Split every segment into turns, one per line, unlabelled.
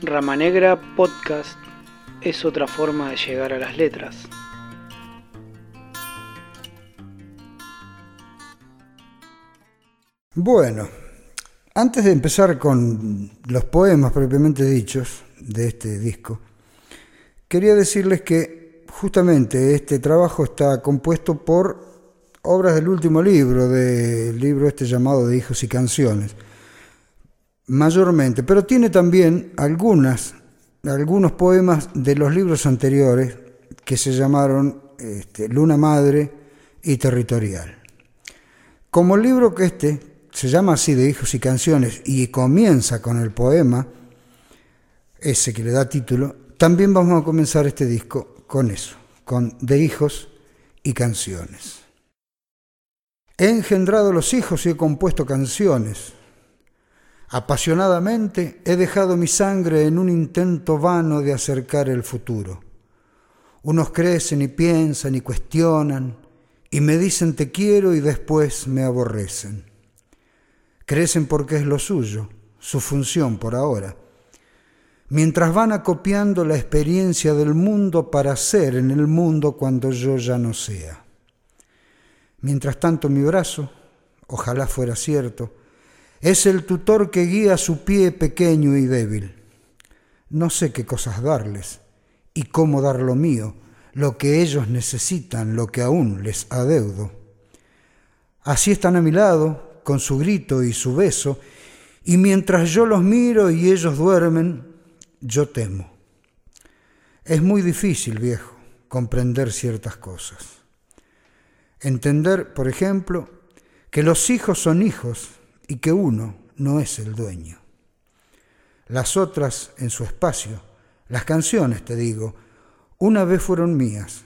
Rama Negra Podcast es otra forma de llegar a las letras.
Bueno, antes de empezar con los poemas propiamente dichos de este disco, quería decirles que justamente este trabajo está compuesto por obras del último libro, del libro este llamado de Hijos y Canciones mayormente, pero tiene también algunas, algunos poemas de los libros anteriores que se llamaron este, Luna Madre y Territorial. Como el libro que este se llama así de hijos y canciones y comienza con el poema, ese que le da título, también vamos a comenzar este disco con eso, con de hijos y canciones. He engendrado los hijos y he compuesto canciones, Apasionadamente he dejado mi sangre en un intento vano de acercar el futuro. Unos crecen y piensan y cuestionan y me dicen te quiero y después me aborrecen. Crecen porque es lo suyo, su función por ahora. Mientras van acopiando la experiencia del mundo para ser en el mundo cuando yo ya no sea. Mientras tanto mi brazo, ojalá fuera cierto, es el tutor que guía su pie pequeño y débil. No sé qué cosas darles y cómo dar lo mío, lo que ellos necesitan, lo que aún les adeudo. Así están a mi lado, con su grito y su beso, y mientras yo los miro y ellos duermen, yo temo. Es muy difícil, viejo, comprender ciertas cosas. Entender, por ejemplo, que los hijos son hijos y que uno no es el dueño. Las otras en su espacio, las canciones, te digo, una vez fueron mías.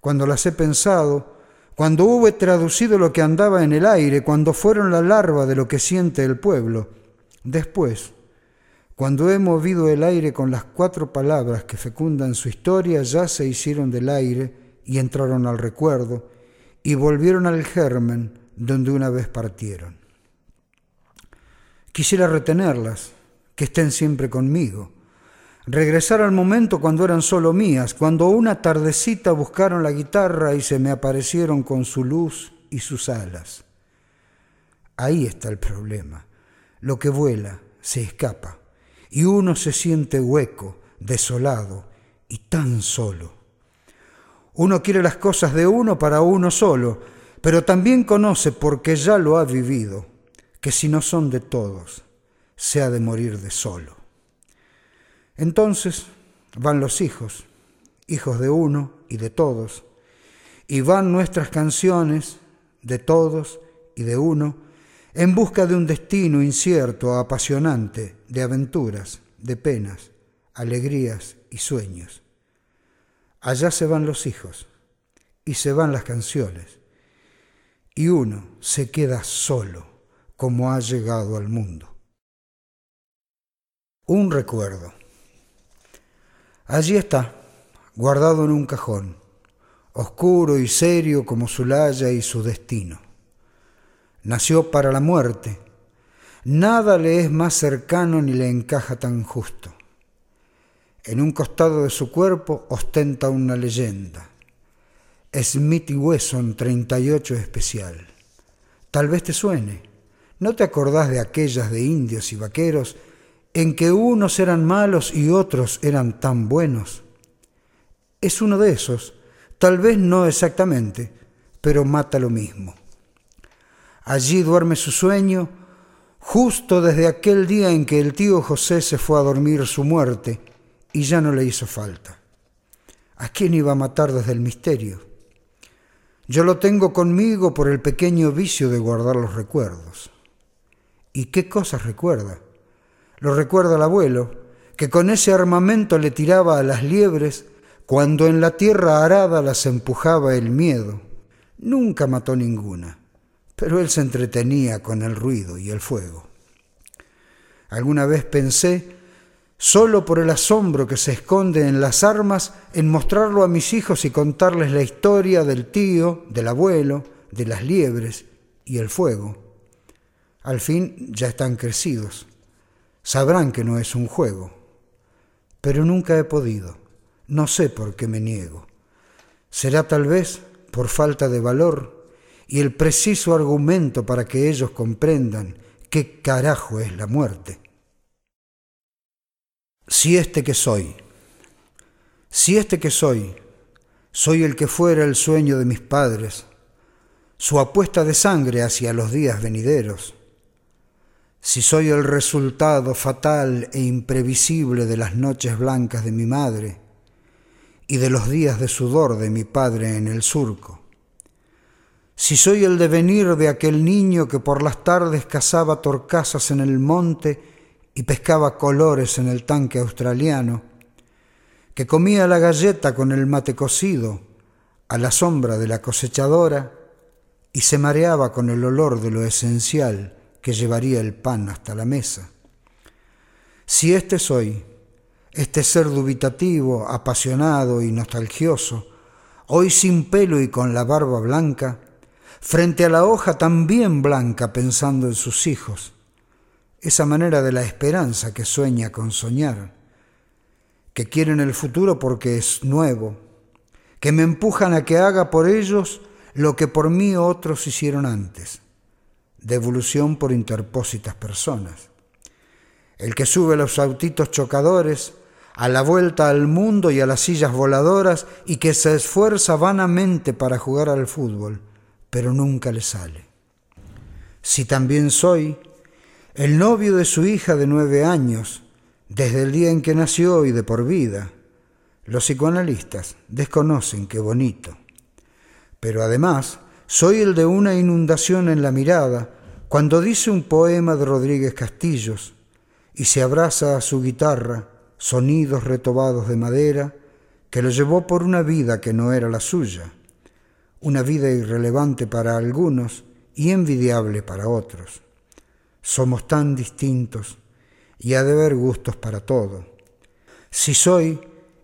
Cuando las he pensado, cuando hube traducido lo que andaba en el aire, cuando fueron la larva de lo que siente el pueblo. Después, cuando he movido el aire con las cuatro palabras que fecundan su historia, ya se hicieron del aire y entraron al recuerdo y volvieron al germen donde una vez partieron. Quisiera retenerlas, que estén siempre conmigo. Regresar al momento cuando eran solo mías, cuando una tardecita buscaron la guitarra y se me aparecieron con su luz y sus alas. Ahí está el problema. Lo que vuela se escapa y uno se siente hueco, desolado y tan solo. Uno quiere las cosas de uno para uno solo, pero también conoce porque ya lo ha vivido que si no son de todos, se ha de morir de solo. Entonces van los hijos, hijos de uno y de todos, y van nuestras canciones de todos y de uno, en busca de un destino incierto, apasionante, de aventuras, de penas, alegrías y sueños. Allá se van los hijos y se van las canciones, y uno se queda solo como ha llegado al mundo. Un recuerdo. Allí está, guardado en un cajón, oscuro y serio como su laya y su destino. Nació para la muerte. Nada le es más cercano ni le encaja tan justo. En un costado de su cuerpo ostenta una leyenda. Smith y Wesson 38 especial. Tal vez te suene. ¿No te acordás de aquellas de indios y vaqueros en que unos eran malos y otros eran tan buenos? Es uno de esos, tal vez no exactamente, pero mata lo mismo. Allí duerme su sueño, justo desde aquel día en que el tío José se fue a dormir su muerte y ya no le hizo falta. ¿A quién iba a matar desde el misterio? Yo lo tengo conmigo por el pequeño vicio de guardar los recuerdos. ¿Y qué cosas recuerda? Lo recuerda el abuelo, que con ese armamento le tiraba a las liebres cuando en la tierra arada las empujaba el miedo. Nunca mató ninguna, pero él se entretenía con el ruido y el fuego. Alguna vez pensé, solo por el asombro que se esconde en las armas, en mostrarlo a mis hijos y contarles la historia del tío, del abuelo, de las liebres y el fuego. Al fin ya están crecidos. Sabrán que no es un juego, pero nunca he podido. No sé por qué me niego. Será tal vez por falta de valor y el preciso argumento para que ellos comprendan qué carajo es la muerte. Si este que soy, si este que soy, soy el que fuera el sueño de mis padres, su apuesta de sangre hacia los días venideros, si soy el resultado fatal e imprevisible de las noches blancas de mi madre y de los días de sudor de mi padre en el surco, si soy el devenir de aquel niño que por las tardes cazaba torcasas en el monte y pescaba colores en el tanque australiano, que comía la galleta con el mate cocido a la sombra de la cosechadora y se mareaba con el olor de lo esencial que llevaría el pan hasta la mesa. Si este soy, este ser dubitativo, apasionado y nostalgioso, hoy sin pelo y con la barba blanca, frente a la hoja también blanca pensando en sus hijos, esa manera de la esperanza que sueña con soñar, que quieren el futuro porque es nuevo, que me empujan a que haga por ellos lo que por mí otros hicieron antes, devolución por interpósitas personas. El que sube los autitos chocadores, a la vuelta al mundo y a las sillas voladoras y que se esfuerza vanamente para jugar al fútbol, pero nunca le sale. Si también soy el novio de su hija de nueve años, desde el día en que nació y de por vida, los psicoanalistas desconocen qué bonito. Pero además, soy el de una inundación en la mirada cuando dice un poema de Rodríguez Castillos y se abraza a su guitarra, sonidos retobados de madera, que lo llevó por una vida que no era la suya una vida irrelevante para algunos y envidiable para otros. Somos tan distintos y ha de haber gustos para todo. Si soy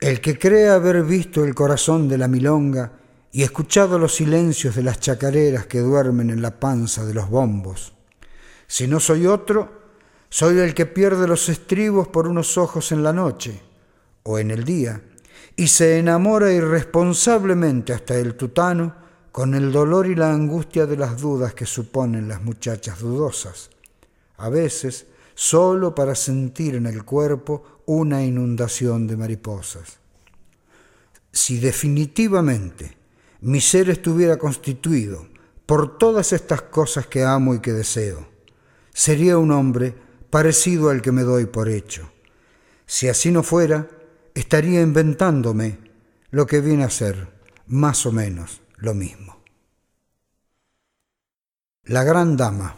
el que cree haber visto el corazón de la milonga y escuchado los silencios de las chacareras que duermen en la panza de los bombos. Si no soy otro, soy el que pierde los estribos por unos ojos en la noche o en el día y se enamora irresponsablemente hasta el tutano con el dolor y la angustia de las dudas que suponen las muchachas dudosas, a veces solo para sentir en el cuerpo una inundación de mariposas. Si definitivamente mi ser estuviera constituido por todas estas cosas que amo y que deseo, sería un hombre parecido al que me doy por hecho. Si así no fuera, estaría inventándome lo que viene a ser, más o menos, lo mismo. La gran dama.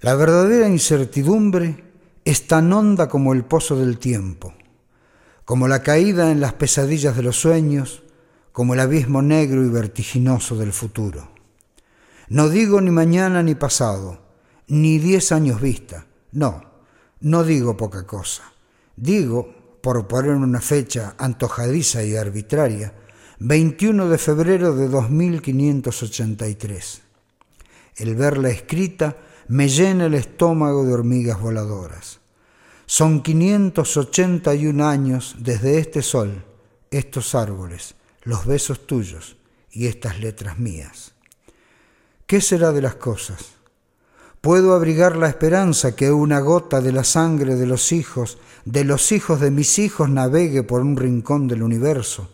La verdadera incertidumbre es tan honda como el pozo del tiempo, como la caída en las pesadillas de los sueños, como el abismo negro y vertiginoso del futuro. No digo ni mañana ni pasado, ni diez años vista, no, no digo poca cosa. Digo, por poner una fecha antojadiza y arbitraria, 21 de febrero de 2583. El verla escrita me llena el estómago de hormigas voladoras. Son 581 años desde este sol, estos árboles, los besos tuyos y estas letras mías. ¿Qué será de las cosas? Puedo abrigar la esperanza que una gota de la sangre de los hijos, de los hijos de mis hijos, navegue por un rincón del universo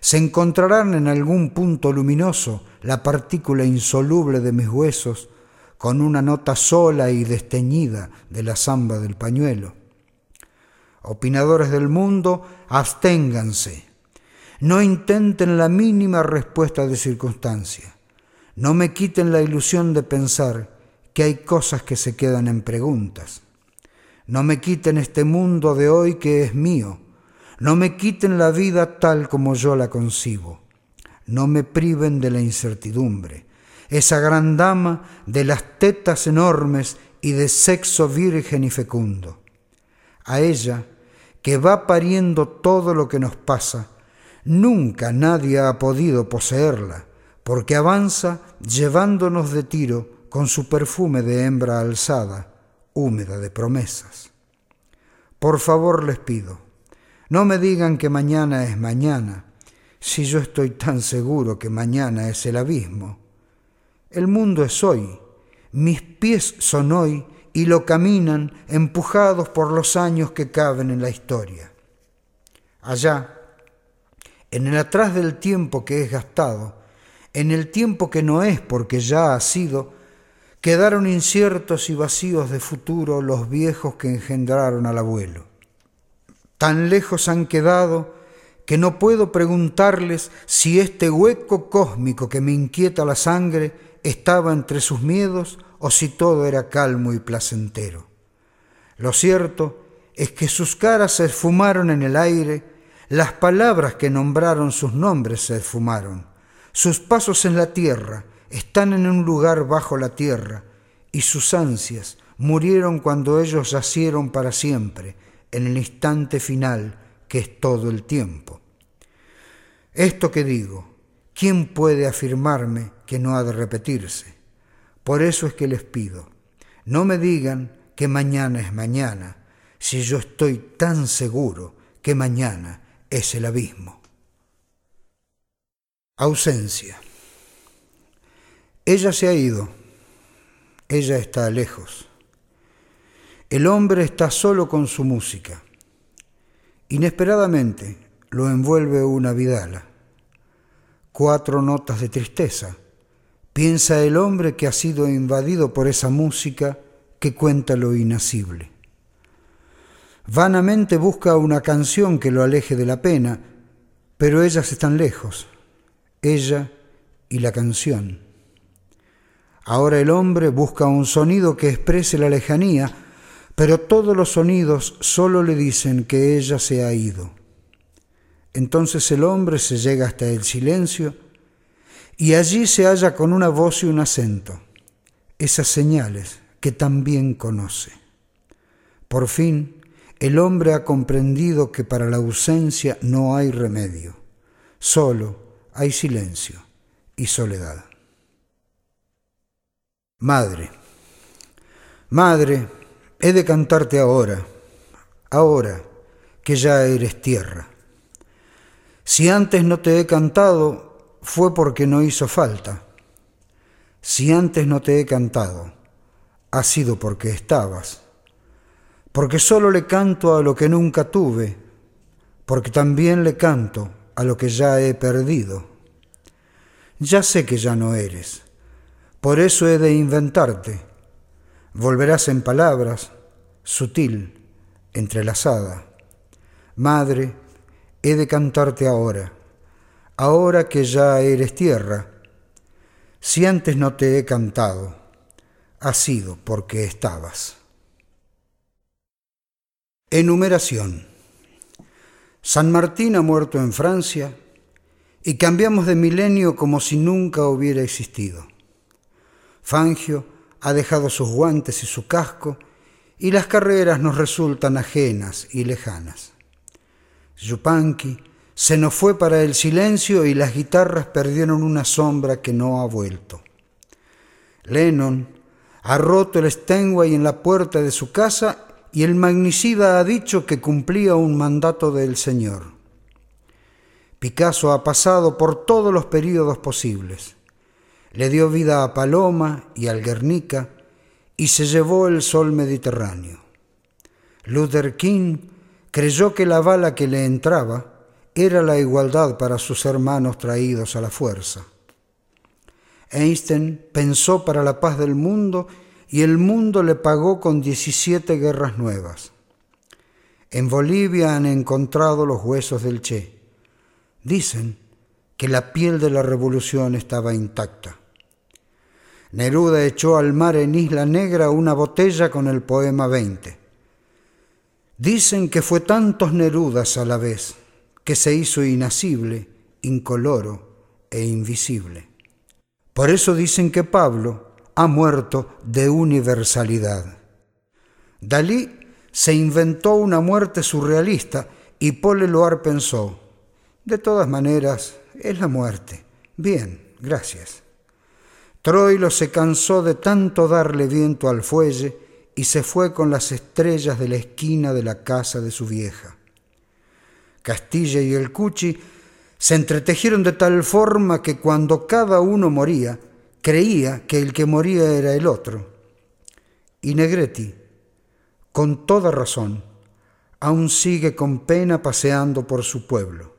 se encontrarán en algún punto luminoso la partícula insoluble de mis huesos con una nota sola y desteñida de la zamba del pañuelo. Opinadores del mundo, absténganse. No intenten la mínima respuesta de circunstancia. No me quiten la ilusión de pensar que hay cosas que se quedan en preguntas. No me quiten este mundo de hoy que es mío no me quiten la vida tal como yo la concibo. No me priven de la incertidumbre. Esa gran dama de las tetas enormes y de sexo virgen y fecundo. A ella, que va pariendo todo lo que nos pasa, nunca nadie ha podido poseerla, porque avanza llevándonos de tiro con su perfume de hembra alzada, húmeda de promesas. Por favor les pido, no me digan que mañana es mañana, si yo estoy tan seguro que mañana es el abismo. El mundo es hoy, mis pies son hoy y lo caminan empujados por los años que caben en la historia. Allá, en el atrás del tiempo que es gastado, en el tiempo que no es porque ya ha sido, quedaron inciertos y vacíos de futuro los viejos que engendraron al abuelo. Tan lejos han quedado que no puedo preguntarles si este hueco cósmico que me inquieta la sangre estaba entre sus miedos o si todo era calmo y placentero. Lo cierto es que sus caras se esfumaron en el aire, las palabras que nombraron sus nombres se esfumaron, sus pasos en la tierra están en un lugar bajo la tierra, y sus ansias murieron cuando ellos yacieron para siempre, en el instante final que es todo el tiempo. Esto que digo, ¿quién puede afirmarme que no ha de repetirse? Por eso es que les pido, no me digan que mañana es mañana, si yo estoy tan seguro que mañana es el abismo. Ausencia. Ella se ha ido, ella está lejos. El hombre está solo con su música. Inesperadamente lo envuelve una vidala. Cuatro notas de tristeza Piensa el hombre que ha sido invadido por esa música que cuenta lo inacible. Vanamente busca una canción que lo aleje de la pena, pero ellas están lejos, ella y la canción. Ahora el hombre busca un sonido que exprese la lejanía, pero todos los sonidos solo le dicen que ella se ha ido. Entonces el hombre se llega hasta el silencio, y allí se halla con una voz y un acento, esas señales que también conoce. Por fin, el hombre ha comprendido que para la ausencia no hay remedio, solo hay silencio y soledad. Madre, madre, he de cantarte ahora, ahora que ya eres tierra. Si antes no te he cantado, fue porque no hizo falta. Si antes no te he cantado, ha sido porque estabas. Porque solo le canto a lo que nunca tuve, porque también le canto a lo que ya he perdido. Ya sé que ya no eres, por eso he de inventarte. Volverás en palabras, sutil, entrelazada. Madre, he de cantarte ahora ahora que ya eres tierra, si antes no te he cantado, ha sido porque estabas. Enumeración. San Martín ha muerto en Francia y cambiamos de milenio como si nunca hubiera existido. Fangio ha dejado sus guantes y su casco y las carreras nos resultan ajenas y lejanas. Yupanqui se nos fue para el silencio y las guitarras perdieron una sombra que no ha vuelto. Lennon ha roto el Steinway en la puerta de su casa y el magnicida ha dicho que cumplía un mandato del Señor. Picasso ha pasado por todos los períodos posibles. Le dio vida a Paloma y al Guernica y se llevó el sol mediterráneo. Luther King creyó que la bala que le entraba era la igualdad para sus hermanos traídos a la fuerza. Einstein pensó para la paz del mundo y el mundo le pagó con 17 guerras nuevas. En Bolivia han encontrado los huesos del Che. Dicen que la piel de la revolución estaba intacta. Neruda echó al mar en Isla Negra una botella con el poema 20. Dicen que fue tantos Nerudas a la vez que se hizo inacible, incoloro e invisible. Por eso dicen que Pablo ha muerto de universalidad. Dalí se inventó una muerte surrealista y Paul Eluard pensó, de todas maneras, es la muerte. Bien, gracias. Troilo se cansó de tanto darle viento al fuelle y se fue con las estrellas de la esquina de la casa de su vieja. Castilla y el Cuchi se entretejieron de tal forma que cuando cada uno moría, creía que el que moría era el otro. Y Negretti, con toda razón, aún sigue con pena paseando por su pueblo.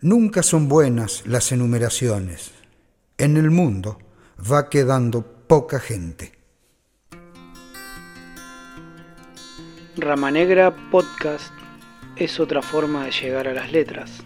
Nunca son buenas las enumeraciones. En el mundo va quedando poca gente.
Rama Negra Podcast es otra forma de llegar a las letras.